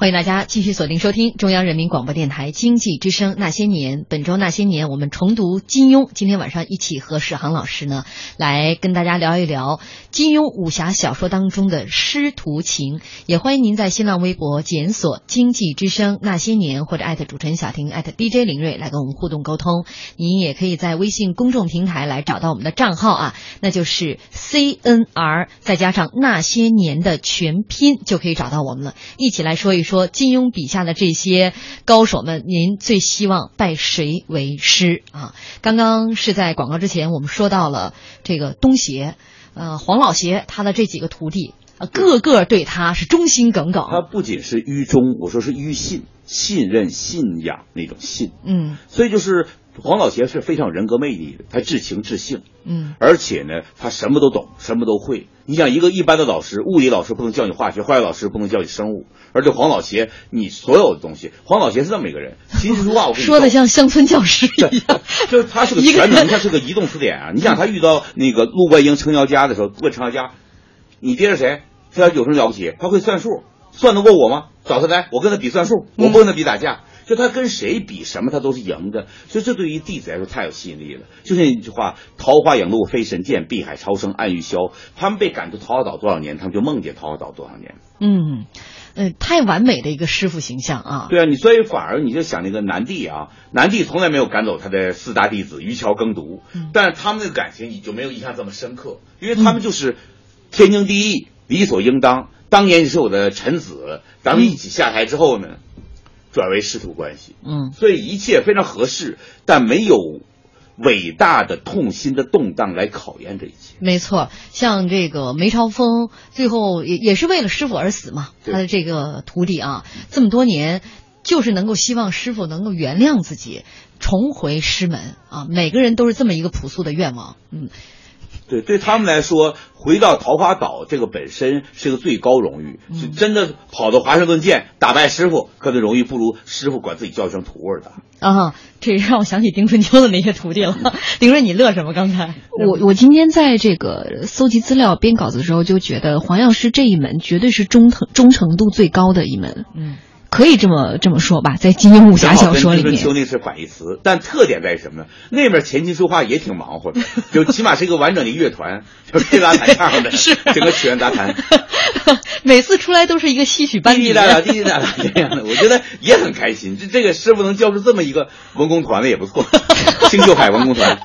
S2: 欢迎大家继续锁定收听中央人民广播电台经济之声《那些年》。本周《那些年》，我们重读金庸。今天晚上一起和史航老师呢，来跟大家聊一聊金庸武侠小说当中的师徒情。也欢迎您在新浪微博检索“经济之声那些年”或者艾特主持人小婷艾特 DJ 林睿来跟我们互动沟通。您也可以在微信公众平台来找到我们的账号啊，那就是 CNR 再加上那些年的全拼，就可以找到我们了。一起来说一说。说金庸笔下的这些高手们，您最希望拜谁为师啊？刚刚是在广告之前，我们说到了这个东邪，呃，黄老邪他的这几个徒弟，呃，个个对他是忠心耿耿。
S4: 他不仅是于忠，我说是于信，信任、信仰那种信。
S2: 嗯，
S4: 所以就是黄老邪是非常有人格魅力的，他至情至性。
S2: 嗯，
S4: 而且呢，他什么都懂，什么都会。你想，一个一般的老师，物理老师不能教你化学，化学老师不能教你生物，而且黄老邪，你所有的东西，黄老邪是这么一个人，琴棋书画，我跟你
S2: 说 的像乡村教师一样，
S4: 就是他是个全能，他是个移动词典啊。你想，他遇到那个陆冠英、程咬佳的时候，问程咬佳：“你爹是谁？他有什么了不起？他会算数，算得过我吗？找他来，我跟他比算数，我不跟他比打架。”就他跟谁比什么，他都是赢的，所以这对于弟子来说太有吸引力了。就像一句话：“桃花影路飞神剑，碧海潮生暗玉箫。”他们被赶出桃花岛多少年，他们就梦见桃花岛多少年。
S2: 嗯，呃，太完美的一个师傅形象啊！
S4: 对啊，你所以反而你就想那个南帝啊，南帝从来没有赶走他的四大弟子渔樵耕读，但是他们的感情你就没有印象这么深刻，因为他们就是天经地义、理所应当。当年你是我的臣子，咱们一起下台之后呢？转为师徒关系，
S2: 嗯，
S4: 所以一切非常合适，但没有伟大的痛心的动荡来考验这一切。
S2: 没错，像这个梅超风，最后也也是为了师傅而死嘛。他的这个徒弟啊，这么多年就是能够希望师傅能够原谅自己，重回师门啊。每个人都是这么一个朴素的愿望，嗯。
S4: 对，对他们来说，回到桃花岛这个本身是个最高荣誉。是真的跑到华盛顿见打败师傅，可能荣誉不如师傅管自己叫一声徒儿的。
S2: 啊，这让我想起丁春秋的那些徒弟了。丁瑞，你乐什么？刚才
S3: 我我今天在这个搜集资料、编稿子的时候，就觉得黄药师这一门绝对是忠诚忠诚度最高的一门。
S2: 嗯。
S3: 可以这么这么说吧，在金庸武侠小说里面，
S4: 秋那是反义词，但特点在于什么呢？那边琴棋书画也挺忙活的，就起码是一个完整的乐团，就吹拉弹唱的，
S2: 是
S4: 整个曲苑杂谈，
S2: 每次出来都是一个戏曲班
S4: 底，滴滴答答，滴滴答答这样的，我觉得也很开心。这这个师傅能教出这么一个文工团的也不错，星秀海文工团。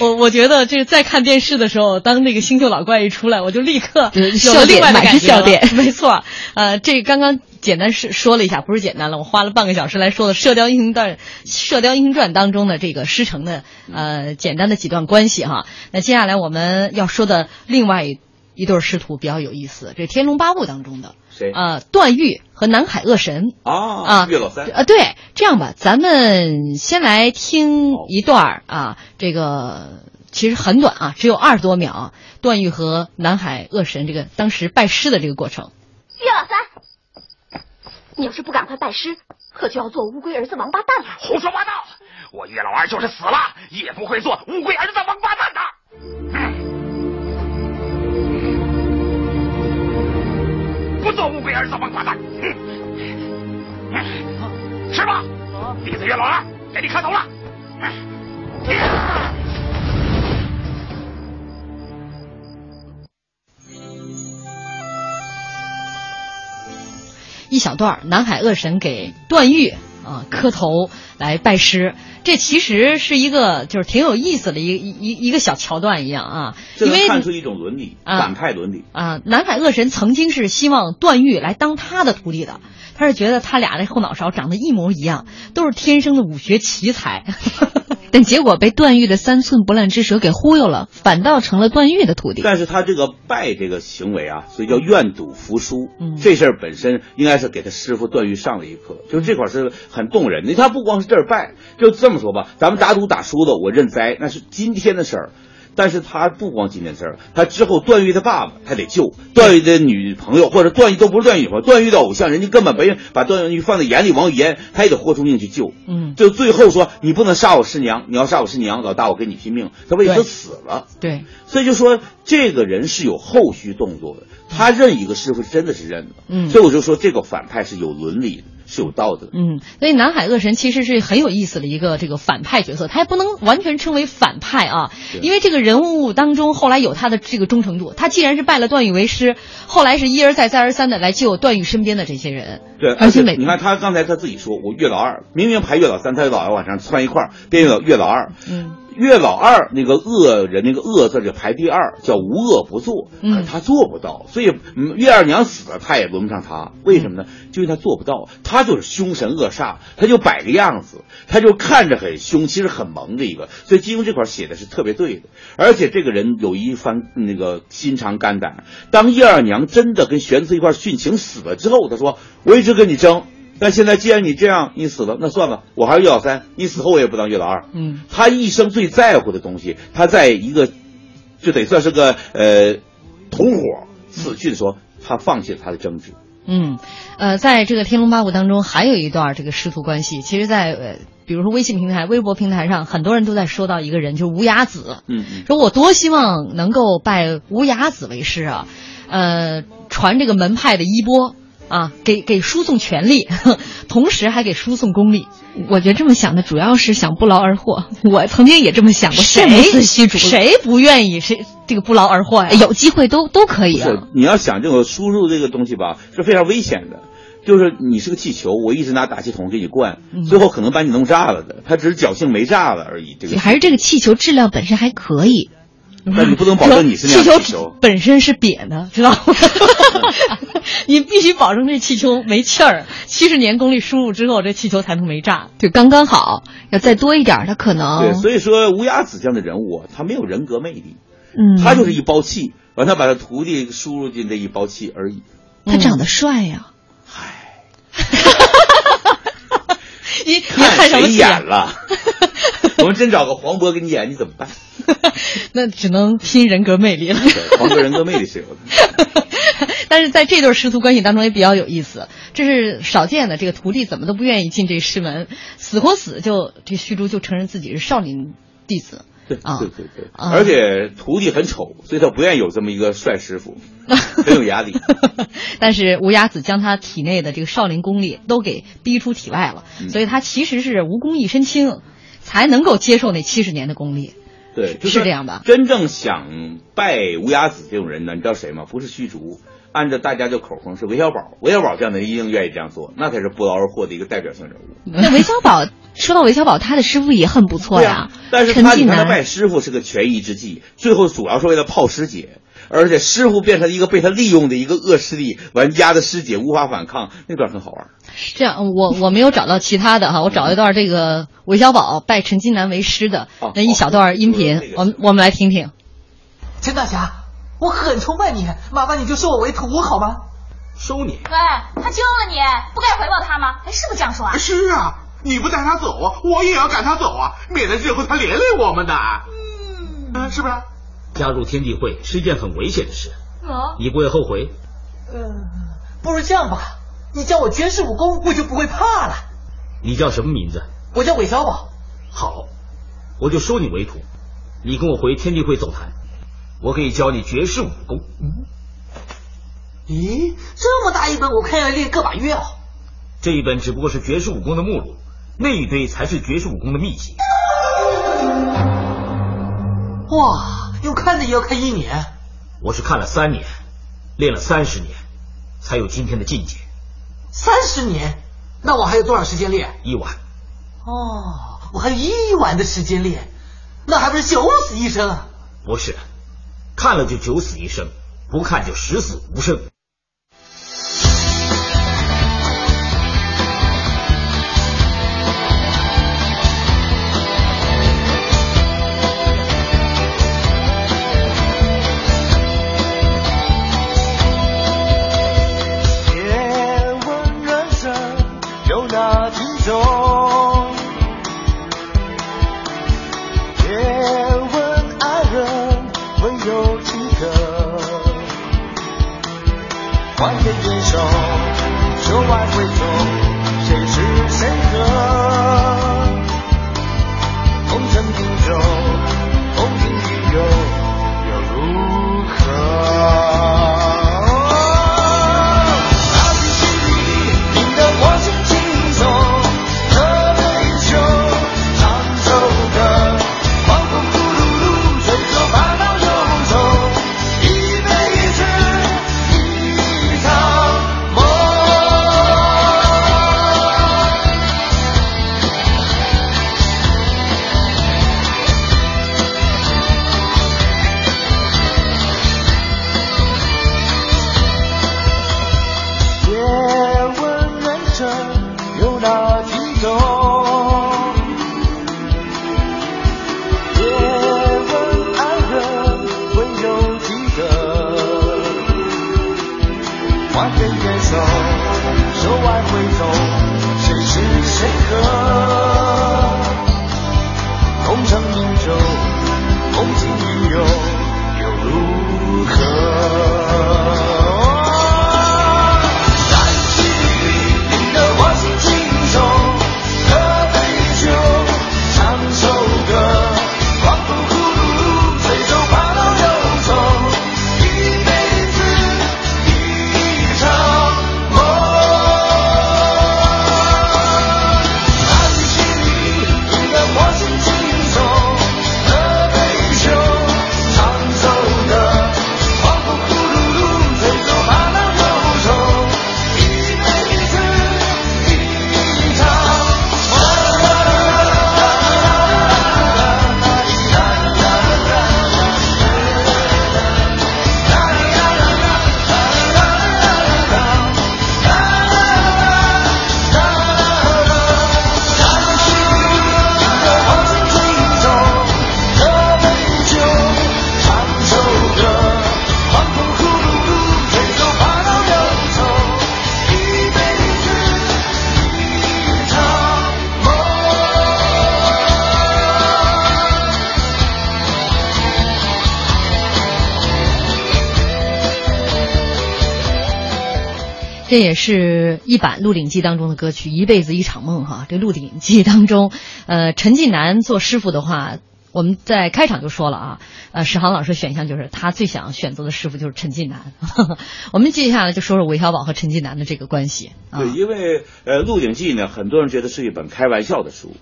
S2: 我我觉得这在看电视的时候，当那个星球老怪一出来，我就立刻
S3: 有了
S2: 另外的感觉。
S3: 笑点，
S2: 没错。呃，这刚刚简单是说了一下，不是简单了，我花了半个小时来说的《射雕英雄传》《射雕英雄传》当中的这个师承的呃简单的几段关系哈。那接下来我们要说的另外一一对师徒比较有意思，这《天龙八部》当中的。
S4: 谁
S2: 啊？段誉和南海恶神
S4: 啊
S2: 啊！
S4: 岳老三
S2: 啊，对，这样吧，咱们先来听一段啊，这个其实很短啊，只有二十多秒。段誉和南海恶神这个当时拜师的这个过程。
S5: 岳老三，你要是不赶快拜师，可就要做乌龟儿子王八蛋了。
S6: 胡说八道！我岳老二就是死了，也不会做乌龟儿子王八蛋的。嗯。不做乌龟儿子王八蛋，哼是吧？李子月老二给你磕头了。
S2: 一小段南海恶神给段誉啊磕头来拜师。这其实是一个就是挺有意思的一一一一个小桥段一样啊，因为
S4: 看出一种伦理，反派伦理
S2: 啊。南海恶神曾经是希望段誉来当他的徒弟的，他是觉得他俩的后脑勺长得一模一样，都是天生的武学奇才。
S3: 但结果被段誉的三寸不烂之舌给忽悠了，反倒成了段誉的徒弟。
S4: 但是他这个拜这个行为啊，所以叫愿赌服输。
S2: 嗯，
S4: 这事儿本身应该是给他师傅段誉上了一课，就是这块是很动人的。他不光是这儿拜，就这么说吧，咱们打赌打输的，我认栽，那是今天的事儿。但是他不光今天事儿，他之后段誉的爸爸他得救，段誉的女朋友或者段誉都不是段誉女朋友，段誉的偶像，人家根本没人把段誉放在眼里，王语嫣他也得豁出命去救。
S2: 嗯，
S4: 就最后说你不能杀我师娘，你要杀我师娘，老大我跟你拼命，他为此死了。
S2: 对，
S4: 所以就说这个人是有后续动作的，他认一个师傅真的是认的。
S2: 嗯
S4: 所以我就说这个反派是有伦理的，是有道德的。
S2: 嗯，所以南海恶神其实是很有意思的一个这个反派角色，他也不能完全称为反派啊，因为这个人物当中后来有他的这个忠诚度。他既然是拜了段誉为师，后来是一而再再而三的来救段誉身边的这些人。
S4: 对，
S2: 而且每
S4: 你看他刚才他自己说，我岳老二明明排岳老三，他月老二往上窜一块儿，变月老月老二。
S2: 嗯，
S4: 月老二那个恶人那个恶字就排第二，叫无恶不作，他做不到，所以岳二娘死了，他也轮不上他。为什么呢？就因为他做不到，他就是凶神恶煞，他就摆个样子，他就看着很凶，其实很萌的一个。所以金庸这块写的是特别对的，而且这个人有一番那个心肠肝胆。当叶二娘真的跟玄慈一块殉情死了之后，他说：“我一直跟你争。”但现在既然你这样，你死了，那算了，我还是月老三，你死后我也不当月老二。
S2: 嗯，
S4: 他一生最在乎的东西，他在一个就得算是个呃同伙死去的时候，他放弃了他的争执。
S2: 嗯，呃，在这个《天龙八部》当中，还有一段这个师徒关系。其实在，呃，比如说微信平台、微博平台上，很多人都在说到一个人，就是无崖子。
S4: 嗯嗯，
S2: 说我多希望能够拜无崖子为师啊，呃，传这个门派的衣钵啊，给给输送权力，同时还给输送功力。
S3: 我觉得这么想的主要是想不劳而获。我曾经也这么想过，
S2: 谁
S3: 羡慕四虚竹，
S2: 谁不愿意谁这个不劳而获呀？
S3: 有机会都都可以
S4: 不是
S3: 啊。，
S4: 你要想这个输入这个东西吧，是非常危险的。就是你是个气球，我一直拿打气筒给你灌，
S3: 嗯
S4: 最后可能把你弄炸了的。他只是侥幸没炸了而已。这个
S3: 还是这个气球质量本身还可以。
S4: 但你不能保证你是那
S2: 气球
S4: 样气球。
S2: 本身是瘪的，知道吗？你必须保证这气球没气儿，七十年功力输入之后，这气球才能没炸。
S3: 对，刚刚好，要再多一点儿，它可能
S4: 对，所以说乌鸦子这样的人物啊，他没有人格魅力，
S3: 嗯，
S4: 他就是一包气，完他把他徒弟输入进这一包气而已。
S3: 他长得帅呀、
S2: 你 你
S4: 看谁
S2: 看什么戏啊
S4: 演了？我们真找个黄渤给你演，你怎么办？
S2: 那只能拼人格魅力了。
S4: 对黄渤人格魅力是有的。
S2: 但是在这对师徒关系当中也比较有意思，这是少见的。这个徒弟怎么都不愿意进这师门，死活死就这虚竹就承认自己是少林弟子。
S4: 对
S2: 啊
S4: 对对对，
S2: 啊
S4: 而且徒弟很丑，所以他不愿意有这么一个帅师傅，很有压力。
S2: 但是无崖子将他体内的这个少林功力都给逼出体外了，
S4: 嗯
S2: 所以他其实是无功一身轻，才能够接受那七十年的功力。
S4: 对，就是
S2: 这样吧？
S4: 真正想拜无崖子这种人呢，你知道谁吗？不是虚竹，按照大家的口风是韦小宝。韦小宝这样的人一定愿意这样做，那才是不劳而获的一个代表性人物。
S3: 那韦小宝，说到韦小宝，他的师傅也很不错呀
S4: 但是
S3: 陈近
S4: 他你看他
S3: 南
S4: 拜师傅是个权宜之计，最后主要是为了泡师姐，而且师傅变成一个被他利用的一个恶势力，玩家的师姐无法反抗，那段很好玩。
S2: 这样，我我没有找到其他的哈，我找一段这个韦小宝拜陈近南为师的
S4: 哦
S2: 那一小段音频，我们我们来听听。
S9: 陈大侠，我很崇拜你，麻烦你就收我为徒好吗？
S8: 收你？
S5: 喂，他救了你，不该回报他吗？哎，是不是这样说啊？
S10: 是啊，你不带他走啊，我也要赶他走啊，免得日后他连累我们的。嗯，是不是？
S6: 加入天地会是一件很危险的事，
S5: 哦，
S6: 你不会后悔？
S9: 呃，不如这样吧，你教我绝世武功，我就不会怕了。
S6: 你叫什么名字？
S9: 我叫韦小宝。
S6: 好，我就收你为徒。你跟我回天地会走谈，我可以教你绝世武功。
S9: 咦，这么大一本，我看要练个把月哦。
S6: 这一本只不过是绝世武功的目录，那一堆才是绝世武功的秘籍。
S9: 哇，用看的也要看一年。
S6: 我是看了三年，练了三十年，才有今天的境界。
S9: 三十年，那我还有多少时间练？
S6: 一晚，
S9: 哦，我还有一晚的时间练，那还不是九死一生？
S6: 不是，看了就九死一生，不看就十死无生。
S2: 这也是一版《鹿鼎记》当中的歌曲《一辈子一场梦》哈。这《鹿鼎记》当中，呃，陈近南做师傅的话，我们在开场就说了啊，呃，史航老师选项就是他最想选择的师傅就是陈近南。我们接下来就说说韦小宝和陈近南的这个关系。
S4: 对，因为呃，《鹿鼎记》呢，很多人觉得是一本开玩笑的书，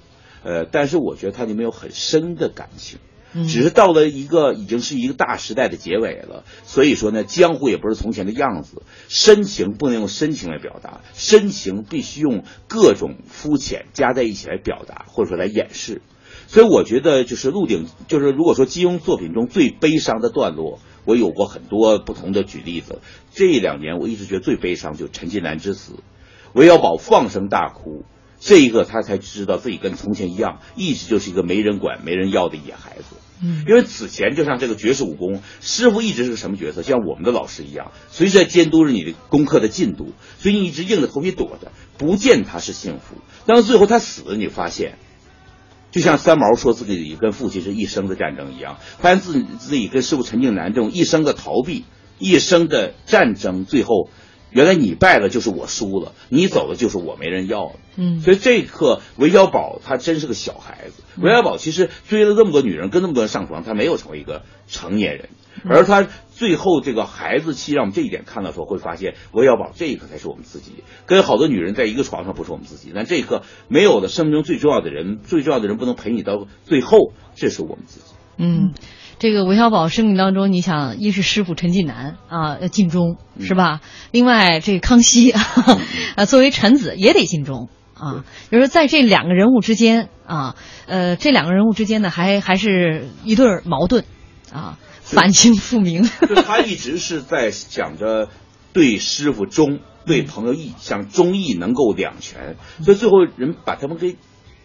S4: 呃，但是我觉得它里面有很深的感情。只是到了一个已经是一个大时代的结尾了，所以说呢，江湖也不是从前的样子，深情不能用深情来表达，深情必须用各种肤浅加在一起来表达，或者说来掩饰。所以我觉得，就是《鹿鼎》，就是如果说金庸作品中最悲伤的段落，我有过很多不同的举例子。这两年我一直觉得最悲伤就陈近南之死，韦小宝放声大哭，这一个他才知道自己跟从前一样，一直就是一个没人管、没人要的野孩子。
S2: 嗯
S4: 因为此前就像这个绝世武功，师傅一直是个什么角色？像我们的老师一样，随时在监督着你的功课的进度，所以你一直硬着头皮躲着，不见他是幸福。但是最后他死了，你发现，就像三毛说自己跟父亲是一生的战争一样，发现自己自己跟师傅陈近南这种一生的逃避、一生的战争，最后原来你败了就是我输了，你走了就是我没人要了。
S2: 嗯
S4: 所以这一刻，韦小宝他真是个小孩子。韦小宝其实追了这么多女人，跟那么多人上床，他没有成为一个成年人，而他最后这个孩子气，让我们这一点看到的时候，会发现韦小宝这一刻才是我们自己。跟好多女人在一个床上不是我们自己，但这一刻没有了生命中最重要的人，最重要的人不能陪你到最后，这是我们自己。
S2: 嗯，这个韦小宝生命当中，你想，一是师傅陈近南啊，要尽忠是吧？另外，这个康熙 啊，作为臣子也得尽忠啊。就是在这两个人物之间啊，呃，这两个人物之间呢，还还是一对矛盾啊，反清复明。
S4: 就他一直是在想着对师傅忠，对朋友义，想忠义能够两全，所以最后人把他们给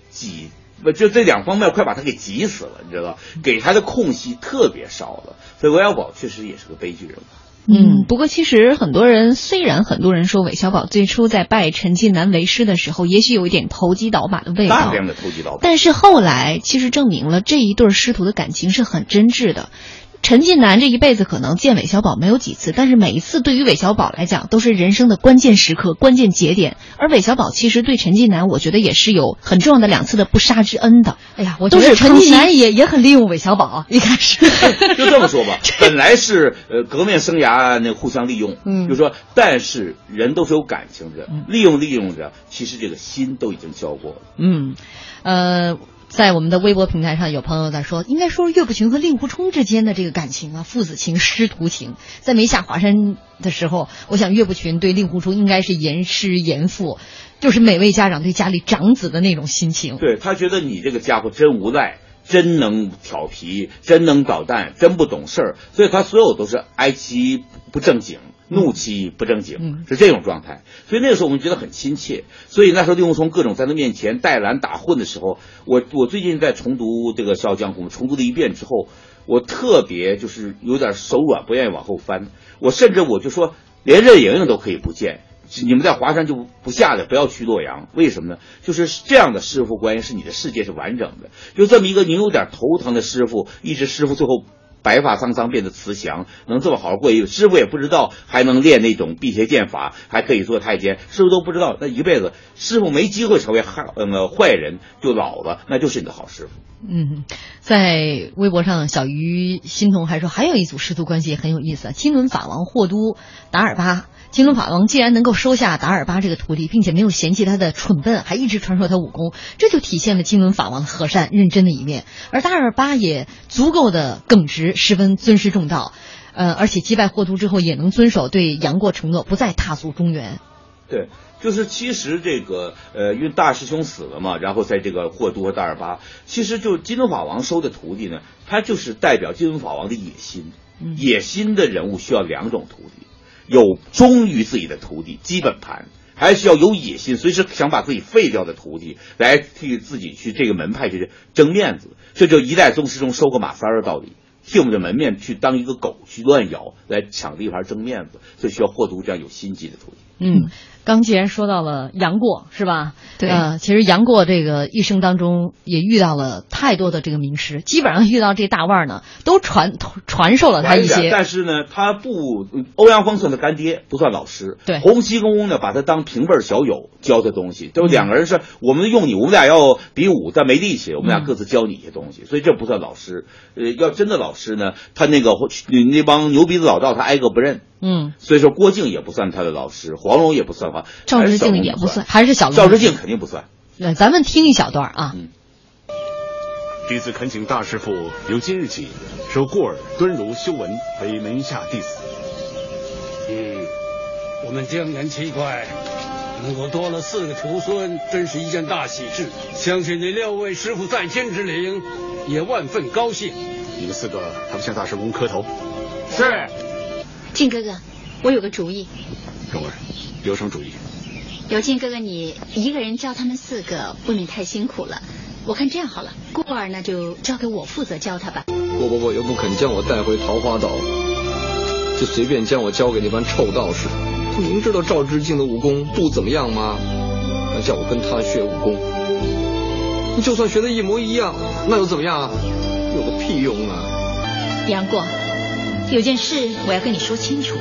S4: 挤，不就这两方面快把他给急死了，你知道，给他的空隙特别少了，所以韦小宝确实也是个悲剧人物。
S3: 嗯，不过其实很多人，虽然很多人说韦小宝最初在拜陈近南为师的时候，也许有一点投机倒把的味道，
S4: 大量的投机倒把。
S3: 但是后来其实证明了这一对师徒的感情是很真挚的。陈近南这一辈子可能见韦小宝没有几次，但是每一次对于韦小宝来讲都是人生的关键时刻、关键节点。而韦小宝其实对陈近南，我觉得也是有很重要的两次的不杀之恩的。
S2: 哎呀，我觉
S3: 都是
S2: 得陈近南也也很利用韦小宝，一开始
S4: 就这么说吧，本来是呃革命生涯那互相利用，
S2: 嗯
S4: 就说但是人都是有感情的，利用利用着，其实这个心都已经交过了。
S2: 嗯，呃，在我们的微博平台上，有朋友在说，应该说岳不群和令狐冲之间的这个感情啊，父子情、师徒情，在没下华山的时候，我想岳不群对令狐冲应该是严师严父，就是每位家长对家里长子的那种心情。
S4: 对他觉得你这个家伙真无赖，真能调皮，真能捣蛋，真不懂事儿，所以他所有都是哀其不正经。怒其不正经，
S2: 嗯
S4: 是这种状态，所以那个时候我们觉得很亲切。所以那时候令狐冲各种在他面前带蓝打混的时候，我我最近在重读这个《笑傲江湖》，重读了一遍之后，我特别就是有点手软，不愿意往后翻。我甚至我就说，连任盈盈都可以不见，你们在华山就不下来，不要去洛阳。为什么呢？就是这样的师傅关系，是你的世界是完整的。就这么一个你有点头疼的师傅，一直师傅最后。白发苍苍变得慈祥，能这么好好过一师傅也不知道还能练那种辟邪剑法，还可以做太监，师傅都不知道，那一辈子师傅没机会成为害呃坏人就老了，那就是你的好师傅。
S2: 嗯，在微博上，小鱼欣桐还说，还有一组师徒关系也很有意思。金轮法王霍都达尔巴，金轮法王既然能够收下达尔巴这个徒弟，并且没有嫌弃他的蠢笨，还一直传授他武功，这就体现了金轮法王的和善认真的一面。而达尔巴也足够的耿直，十分尊师重道，呃，而且击败霍都之后，也能遵守对杨过承诺，不再踏足中原。
S4: 对，就是其实这个呃，因为大师兄死了嘛，然后在这个霍都和大尔巴，其实就金轮法王收的徒弟呢，他就是代表金轮法王的野心。野心的人物需要两种徒弟，有忠于自己的徒弟基本盘，还需要有野心，随时想把自己废掉的徒弟来替自己去这个门派去争面子。这就一代宗师中收个马三儿的道理。替我们的门面去当一个狗去乱咬，来抢地盘争面子，所以需要霍都这样有心机的徒弟。
S2: 嗯，刚既然说到了杨过，是吧？
S3: 对
S2: 呃，其实杨过这个一生当中也遇到了太多的这个名师，基本上遇到这大腕儿呢，都传传授了他一些。
S4: 但是呢，他不，欧阳锋算他干爹，不算老师。
S2: 对
S4: 洪七公呢，把他当平辈儿小友教他东西，就是两个人是我们用你，我们俩要比武，但没力气，我们俩各自教你一些东西，所以这不算老师。呃，要真的老师呢，他那个那帮牛鼻子老道，他挨个不认。
S2: 嗯，
S4: 所以说郭靖也不算他的老师，黄蓉也不算哈，
S2: 赵之敬也不算，还是小龙。
S4: 赵之敬肯定不算。
S2: 那咱们听一小段啊。
S4: 嗯
S11: 弟子恳请大师傅由今日起收过儿、敦儒、修文为门下弟子。
S12: 嗯，我们江南七怪能够多了四个徒孙，真是一件大喜事。相信那六位师傅在天之灵也万分高兴。
S11: 你们四个还不向大师公磕头？
S12: 是。
S13: 靖哥哥，我有个主意。
S11: 蓉儿，有什么主意？
S13: 有静哥哥你一个人教他们四个，未免太辛苦了。我看这样好了，过儿呢就交给我负责教他吧。
S14: 郭伯伯又不肯将我带回桃花岛，就随便将我交给那帮臭道士。他明知道赵之敬的武功不怎么样吗？还叫我跟他学武功。你就算学的一模一样，那又怎么样啊？有个屁用啊！
S13: 杨过，有件事我要跟你说清楚。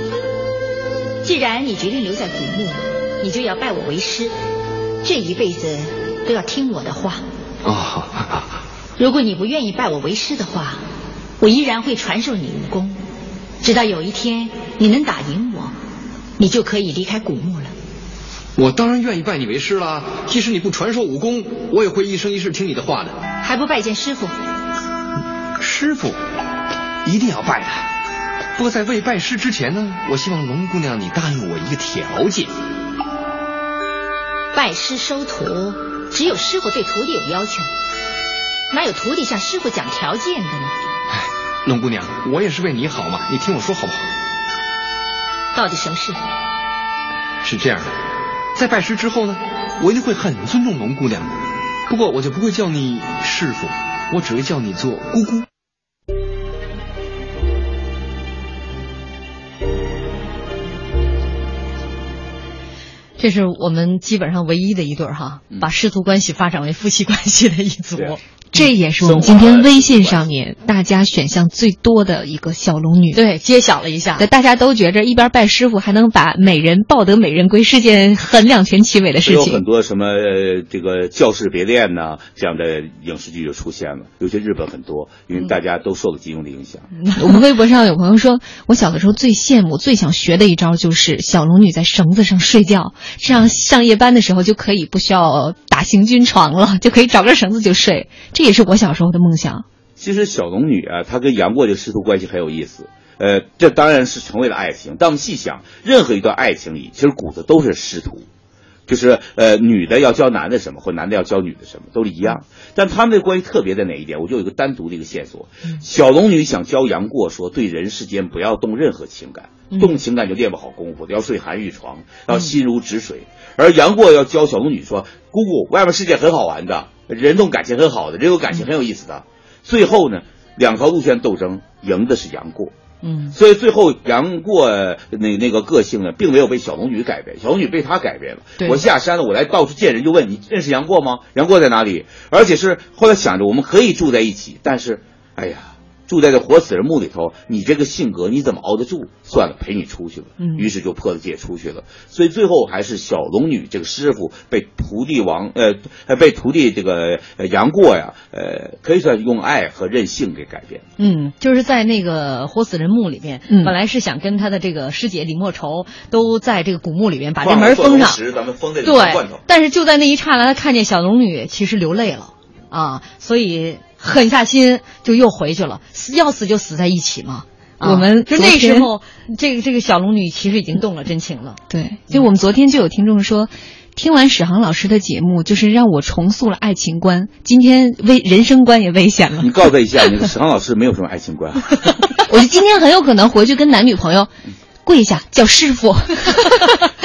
S13: 既然你决定留在古墓，你就要拜我为师，这一辈子都要听我的话。
S14: 哦、
S13: 如果你不愿意拜我为师的话，我依然会传授你武功，直到有一天你能打赢我，你就可以离开古墓了。
S14: 我当然愿意拜你为师啦。即使你不传授武功，我也会一生一世听你的话的。
S13: 还不拜见师傅？
S14: 师傅，一定要拜的。不过在未拜师之前呢，我希望龙姑娘你答应我一个条件。
S13: 拜师收徒，只有师傅对徒弟有要求，哪有徒弟向师傅讲条件的呢？
S14: 哎龙姑娘，我也是为你好嘛，你听我说好不好？
S13: 到底什么事？
S14: 是这样的，在拜师之后呢，我一定会很尊重龙姑娘的。不过我就不会叫你师傅，我只会叫你做姑姑。
S2: 这是我们基本上唯一的一对儿哈，把师徒关系发展为夫妻关系的一组。
S3: 这也是我们今天微信上面大家选项最多的一个小龙女。
S2: 对，揭晓了一下。
S3: 对，大家都觉着一边拜师傅，还能把美人抱得美人归，是件很两全其美的事情。
S4: 有很多什么呃这个教室别恋呐、这样的影视剧就出现了，尤其日本很多，因为大家都受了金庸的影响。
S3: 我们微博上有朋友说，我小的时候最羡慕、最想学的一招就是小龙女在绳子上睡觉，这样上夜班的时候就可以不需要打行军床了，就可以找根绳子就睡。这也是我小时候的梦想。
S4: 其实小龙女啊，她跟杨过这师徒关系很有意思。呃，这当然是成为了爱情。但我们细想，任何一段爱情里，其实骨子都是师徒，就是呃，女的要教男的什么，或男的要教女的什么，都是一样。但他们的关系特别在哪一点？我就有一个单独的一个线索。小龙女想教杨过说，对人世间不要动任何情感，动情感就练不好功夫，要睡寒玉床，要心如止水。而杨过要教小龙女说，姑姑，外面世界很好玩的，人动感情很好的，人有感情很有意思的。最后呢，两条路线斗争，赢的是杨过。
S2: 嗯，
S4: 所以最后杨过那那个个性呢，并没有被小龙女改变，小龙女被他改变了。
S2: 对
S4: 我下山了，我来到处见人，就问你认识杨过吗？杨过在哪里？而且是后来想着我们可以住在一起，但是，哎呀。住在这活死人墓里头，你这个性格你怎么熬得住？算了，陪你出去吧。
S2: 嗯
S4: 于是就破了戒出去了。所以最后还是小龙女这个师傅被徒弟王呃呃被徒弟这个呃杨过呀呃可以算用爱和任性给改变。
S2: 嗯，就是在那个活死人墓里面，
S3: 嗯
S2: 本来是想跟他的这个师姐李莫愁都在这个古墓里面把这门封上，
S4: 石咱们封在里
S2: 对
S4: 面罐头。，
S2: 但是就在那一刹那，他看见小龙女其实流泪了啊，所以狠下心就又回去了，死要死就死在一起嘛。啊
S3: 我们
S2: 就那时候，这个这个小龙女其实已经动了真情了。
S3: 对，就我们昨天就有听众说，听完史航老师的节目，就是让我重塑了爱情观，今天危人生观也危险了。
S4: 你告诉他一下，那个史航老师没有什么爱情观。
S3: 我就今天很有可能回去跟男女朋友跪下叫师傅。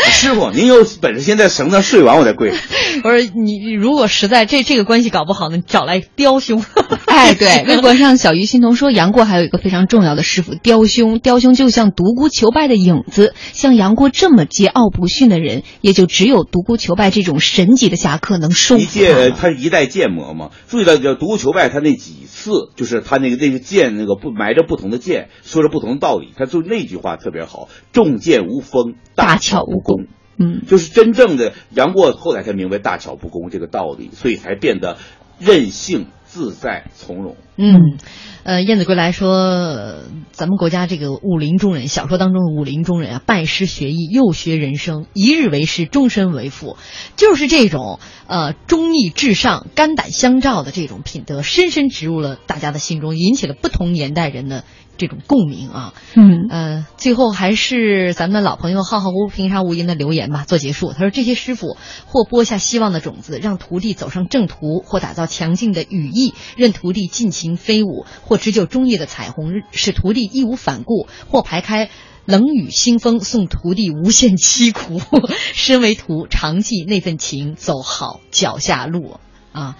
S4: 师傅，您有本事先在绳子上睡完，我再跪。
S2: 我说你，如果实在这这个关系搞不好呢，你找来雕兄。
S3: 哎，对，微博上小鱼欣桐说，杨过还有一个非常重要的师傅雕兄，雕兄就像独孤求败的影子，像杨过这么桀骜不驯的人，也就只有独孤求败这种神级的侠客能收
S4: 一
S3: 服他了。
S4: 介他是一代剑魔嘛，注意到叫独孤求败，他那几次就是他那个那个剑那个不埋着不同的剑，说着不同的道理，他就那句话特别好，重剑无锋，大巧无工。
S3: 嗯，
S4: 就是真正的杨过后来才明白大巧不工这个道理，所以才变得任性自在从容。
S2: 嗯，呃，燕子归来说，呃咱们国家这个武林中人，小说当中的武林中人啊，拜师学艺，又学人生，一日为师，终身为父，就是这种呃忠义至上、肝胆相照的这种品德，深深植入了大家的心中，引起了不同年代人的这种共鸣啊。
S3: 嗯
S2: 呃，最后还是咱们的老朋友浩浩无平沙无垠的留言吧，做结束。他说：“这些师傅或播下希望的种子，让徒弟走上正途；或打造强劲的羽翼，任徒弟尽情飞舞；或织就忠义的彩虹，使徒弟义无反顾；或排开。”冷雨腥风，送徒弟无限凄苦。身为徒，常记那份情，走好脚下路啊！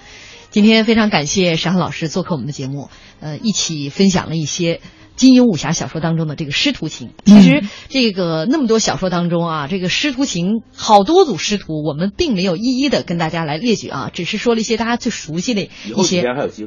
S2: 今天非常感谢史航老师做客我们的节目，呃，一起分享了一些金庸武侠小说当中的这个师徒情。其实这个那么多小说当中啊，这个师徒情好多组师徒，我们并没有一一的跟大家来列举啊，只是说了一些大家最熟悉的一些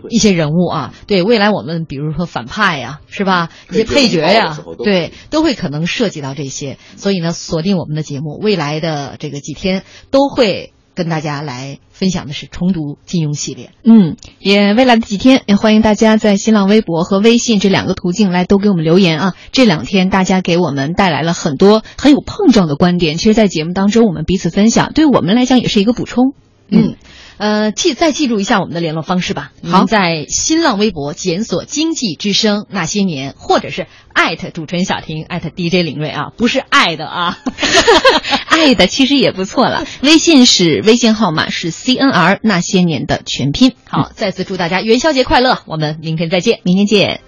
S2: 一些人物啊。对未来我们比如说反派呀、是吧？一些配角呀、对，都会可能涉及到这些。所以呢，锁定我们的节目，未来的这个几天都会跟大家来分享的是重读金庸系列。
S3: 嗯，也未来的几天，也欢迎大家在新浪微博和微信这两个途径来都给我们留言啊。这两天大家给我们带来了很多很有碰撞的观点，其实，在节目当中我们彼此分享，对我们来讲也是一个补充。
S2: 嗯，呃，记再记住一下我们的联络方式吧。
S3: 好
S2: 您在新浪微博检索“经济之声那些年”，或者是艾特主持人小婷，艾特 DJ 林睿啊，不是爱的啊。
S3: 爱的其实也不错了。微信是微信号码是 CNR 那些年的全拼。
S2: 好，再次祝大家元宵节快乐，我们明天再见，
S3: 明天见。